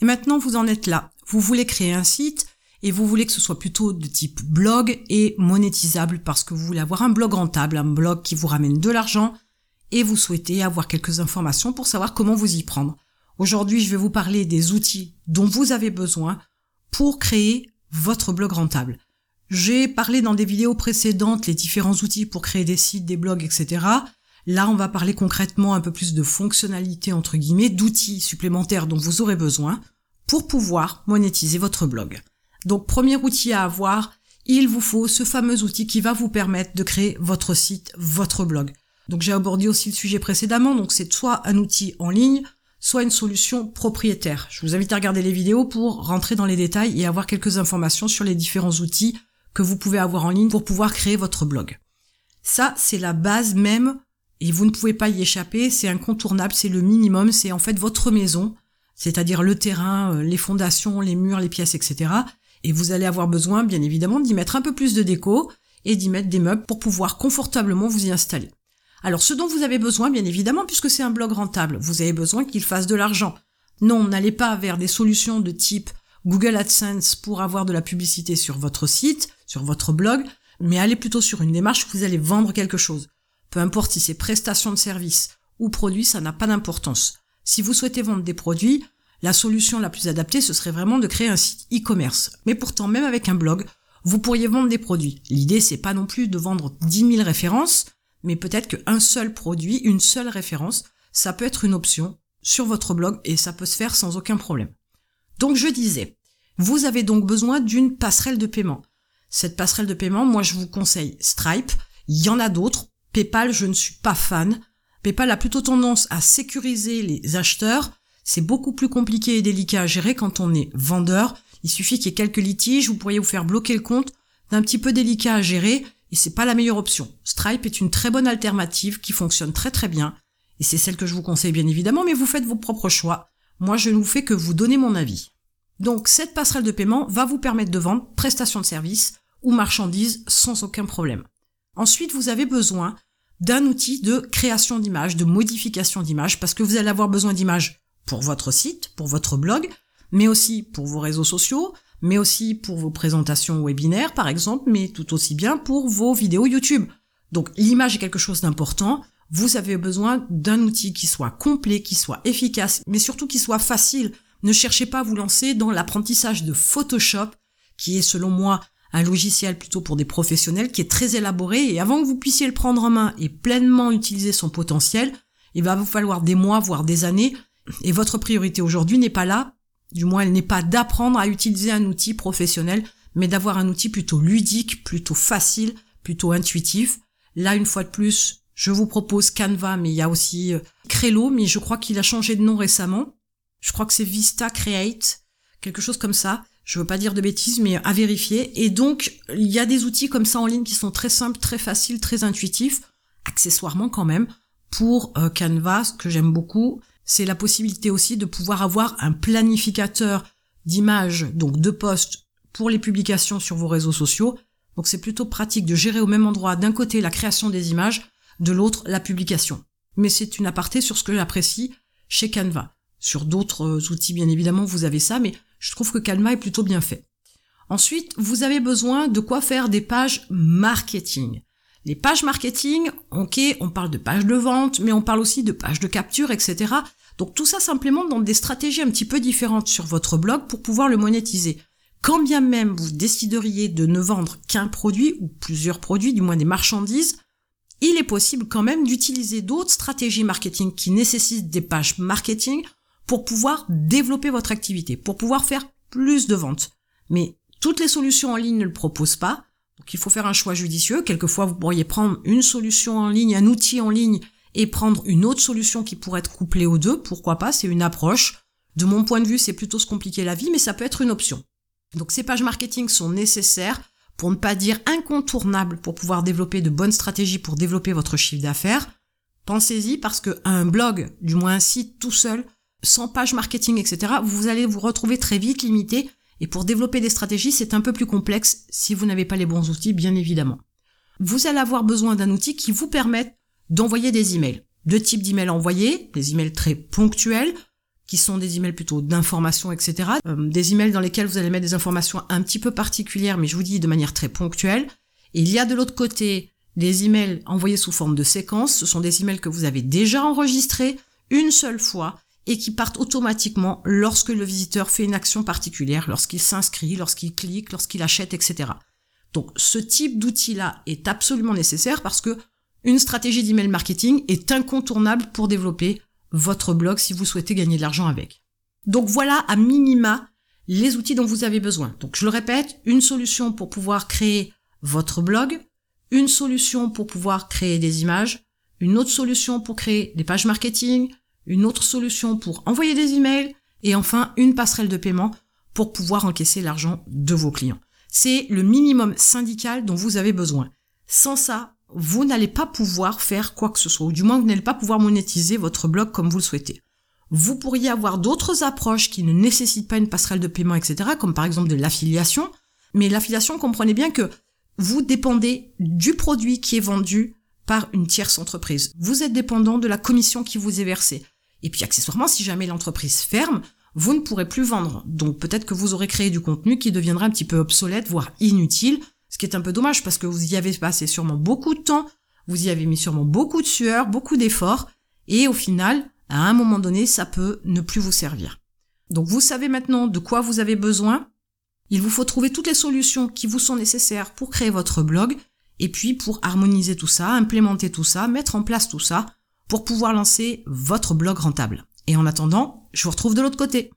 Et maintenant, vous en êtes là. Vous voulez créer un site et vous voulez que ce soit plutôt de type blog et monétisable parce que vous voulez avoir un blog rentable, un blog qui vous ramène de l'argent et vous souhaitez avoir quelques informations pour savoir comment vous y prendre. Aujourd'hui, je vais vous parler des outils dont vous avez besoin pour créer votre blog rentable. J'ai parlé dans des vidéos précédentes les différents outils pour créer des sites, des blogs, etc. Là, on va parler concrètement un peu plus de fonctionnalités, entre guillemets, d'outils supplémentaires dont vous aurez besoin pour pouvoir monétiser votre blog. Donc, premier outil à avoir, il vous faut ce fameux outil qui va vous permettre de créer votre site, votre blog. Donc, j'ai abordé aussi le sujet précédemment, donc c'est soit un outil en ligne, soit une solution propriétaire. Je vous invite à regarder les vidéos pour rentrer dans les détails et avoir quelques informations sur les différents outils que vous pouvez avoir en ligne pour pouvoir créer votre blog. Ça, c'est la base même et vous ne pouvez pas y échapper, c'est incontournable, c'est le minimum, c'est en fait votre maison, c'est-à-dire le terrain, euh, les fondations, les murs, les pièces, etc. Et vous allez avoir besoin, bien évidemment, d'y mettre un peu plus de déco et d'y mettre des meubles pour pouvoir confortablement vous y installer. Alors ce dont vous avez besoin, bien évidemment, puisque c'est un blog rentable, vous avez besoin qu'il fasse de l'argent. Non, n'allez pas vers des solutions de type Google AdSense pour avoir de la publicité sur votre site, sur votre blog, mais allez plutôt sur une démarche où vous allez vendre quelque chose. Peu importe si c'est prestation de service ou produit, ça n'a pas d'importance. Si vous souhaitez vendre des produits, la solution la plus adaptée, ce serait vraiment de créer un site e-commerce. Mais pourtant, même avec un blog, vous pourriez vendre des produits. L'idée, c'est pas non plus de vendre 10 000 références, mais peut-être qu'un seul produit, une seule référence, ça peut être une option sur votre blog et ça peut se faire sans aucun problème. Donc je disais, vous avez donc besoin d'une passerelle de paiement. Cette passerelle de paiement, moi je vous conseille Stripe. Il y en a d'autres. PayPal, je ne suis pas fan. PayPal a plutôt tendance à sécuriser les acheteurs. C'est beaucoup plus compliqué et délicat à gérer quand on est vendeur. Il suffit qu'il y ait quelques litiges, vous pourriez vous faire bloquer le compte. C'est un petit peu délicat à gérer et c'est pas la meilleure option. Stripe est une très bonne alternative qui fonctionne très très bien et c'est celle que je vous conseille bien évidemment, mais vous faites vos propres choix. Moi, je ne vous fais que vous donner mon avis. Donc, cette passerelle de paiement va vous permettre de vendre prestations de services ou marchandises sans aucun problème. Ensuite, vous avez besoin d'un outil de création d'images, de modification d'images, parce que vous allez avoir besoin d'images pour votre site, pour votre blog, mais aussi pour vos réseaux sociaux, mais aussi pour vos présentations webinaires, par exemple, mais tout aussi bien pour vos vidéos YouTube. Donc l'image est quelque chose d'important. Vous avez besoin d'un outil qui soit complet, qui soit efficace, mais surtout qui soit facile. Ne cherchez pas à vous lancer dans l'apprentissage de Photoshop, qui est selon moi un logiciel plutôt pour des professionnels qui est très élaboré et avant que vous puissiez le prendre en main et pleinement utiliser son potentiel, il va vous falloir des mois, voire des années. Et votre priorité aujourd'hui n'est pas là, du moins elle n'est pas d'apprendre à utiliser un outil professionnel, mais d'avoir un outil plutôt ludique, plutôt facile, plutôt intuitif. Là, une fois de plus, je vous propose Canva, mais il y a aussi euh, Crello, mais je crois qu'il a changé de nom récemment. Je crois que c'est Vista Create, quelque chose comme ça. Je veux pas dire de bêtises, mais à vérifier. Et donc, il y a des outils comme ça en ligne qui sont très simples, très faciles, très intuitifs, accessoirement quand même. Pour euh, Canva, ce que j'aime beaucoup, c'est la possibilité aussi de pouvoir avoir un planificateur d'images, donc de posts pour les publications sur vos réseaux sociaux. Donc c'est plutôt pratique de gérer au même endroit d'un côté la création des images, de l'autre la publication. Mais c'est une aparté sur ce que j'apprécie chez Canva. Sur d'autres euh, outils, bien évidemment, vous avez ça, mais je trouve que Calma est plutôt bien fait. Ensuite, vous avez besoin de quoi faire des pages marketing. Les pages marketing, ok, on parle de pages de vente, mais on parle aussi de pages de capture, etc. Donc tout ça s'implémente dans des stratégies un petit peu différentes sur votre blog pour pouvoir le monétiser. Quand bien même vous décideriez de ne vendre qu'un produit ou plusieurs produits, du moins des marchandises, il est possible quand même d'utiliser d'autres stratégies marketing qui nécessitent des pages marketing pour pouvoir développer votre activité, pour pouvoir faire plus de ventes. Mais toutes les solutions en ligne ne le proposent pas. Donc il faut faire un choix judicieux. Quelquefois, vous pourriez prendre une solution en ligne, un outil en ligne et prendre une autre solution qui pourrait être couplée aux deux. Pourquoi pas? C'est une approche. De mon point de vue, c'est plutôt se compliquer la vie, mais ça peut être une option. Donc ces pages marketing sont nécessaires pour ne pas dire incontournables pour pouvoir développer de bonnes stratégies pour développer votre chiffre d'affaires. Pensez-y parce qu'un blog, du moins un site tout seul, sans page marketing, etc., vous allez vous retrouver très vite limité. Et pour développer des stratégies, c'est un peu plus complexe si vous n'avez pas les bons outils, bien évidemment. Vous allez avoir besoin d'un outil qui vous permette d'envoyer des emails. Deux types d'emails envoyés, des emails très ponctuels, qui sont des emails plutôt d'information, etc. Euh, des emails dans lesquels vous allez mettre des informations un petit peu particulières, mais je vous dis de manière très ponctuelle. Il y a de l'autre côté des emails envoyés sous forme de séquence. Ce sont des emails que vous avez déjà enregistrés une seule fois et qui partent automatiquement lorsque le visiteur fait une action particulière, lorsqu'il s'inscrit, lorsqu'il clique, lorsqu'il achète, etc. Donc ce type d'outil-là est absolument nécessaire parce que une stratégie d'email marketing est incontournable pour développer votre blog si vous souhaitez gagner de l'argent avec. Donc voilà à minima les outils dont vous avez besoin. Donc je le répète, une solution pour pouvoir créer votre blog, une solution pour pouvoir créer des images, une autre solution pour créer des pages marketing, une autre solution pour envoyer des emails et enfin une passerelle de paiement pour pouvoir encaisser l'argent de vos clients. C'est le minimum syndical dont vous avez besoin. Sans ça, vous n'allez pas pouvoir faire quoi que ce soit, ou du moins vous n'allez pas pouvoir monétiser votre blog comme vous le souhaitez. Vous pourriez avoir d'autres approches qui ne nécessitent pas une passerelle de paiement, etc., comme par exemple de l'affiliation, mais l'affiliation, comprenez bien que vous dépendez du produit qui est vendu une tierce entreprise. Vous êtes dépendant de la commission qui vous est versée. Et puis accessoirement, si jamais l'entreprise ferme, vous ne pourrez plus vendre. Donc peut-être que vous aurez créé du contenu qui deviendra un petit peu obsolète, voire inutile, ce qui est un peu dommage parce que vous y avez passé sûrement beaucoup de temps, vous y avez mis sûrement beaucoup de sueur, beaucoup d'efforts, et au final, à un moment donné, ça peut ne plus vous servir. Donc vous savez maintenant de quoi vous avez besoin. Il vous faut trouver toutes les solutions qui vous sont nécessaires pour créer votre blog, et puis pour harmoniser tout ça, implémenter tout ça, mettre en place tout ça, pour pouvoir lancer votre blog rentable. Et en attendant, je vous retrouve de l'autre côté.